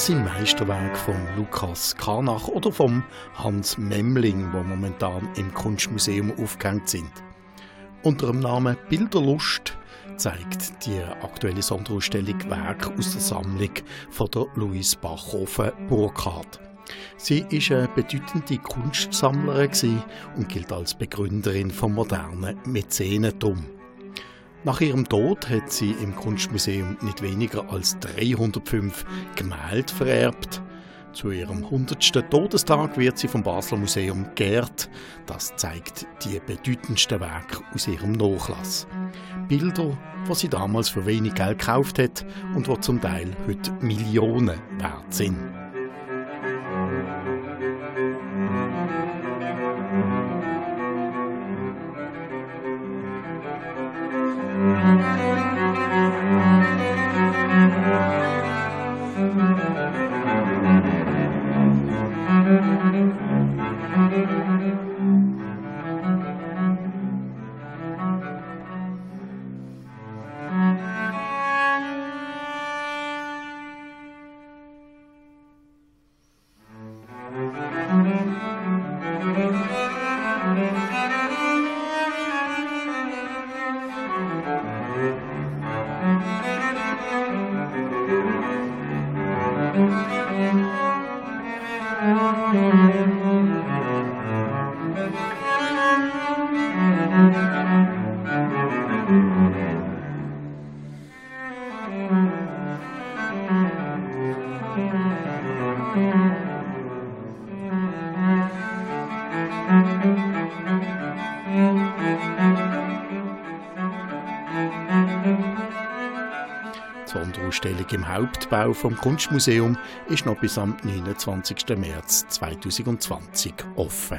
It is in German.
sind Meisterwerke von Lukas Karnach oder vom Hans Memling, wo momentan im Kunstmuseum aufgehängt sind. Unter dem Namen Bilderlust zeigt die aktuelle Sonderausstellung Werk aus der Sammlung von der Louise Bachhofen Burkhardt. Sie ist eine bedeutende Kunstsammlerin und gilt als Begründerin vom modernen Mäzenentum. Nach ihrem Tod hat sie im Kunstmuseum nicht weniger als 305 Gemälde vererbt. Zu ihrem 100. Todestag wird sie vom Basler Museum geehrt. Das zeigt die bedeutendsten Werke aus ihrem Nachlass. Bilder, die sie damals für wenig Geld gekauft hat und die zum Teil heute Millionen wert sind. thank mm you. Sonderausstellung im Hauptbau vom Kunstmuseum ist noch bis am 29. März 2020 offen.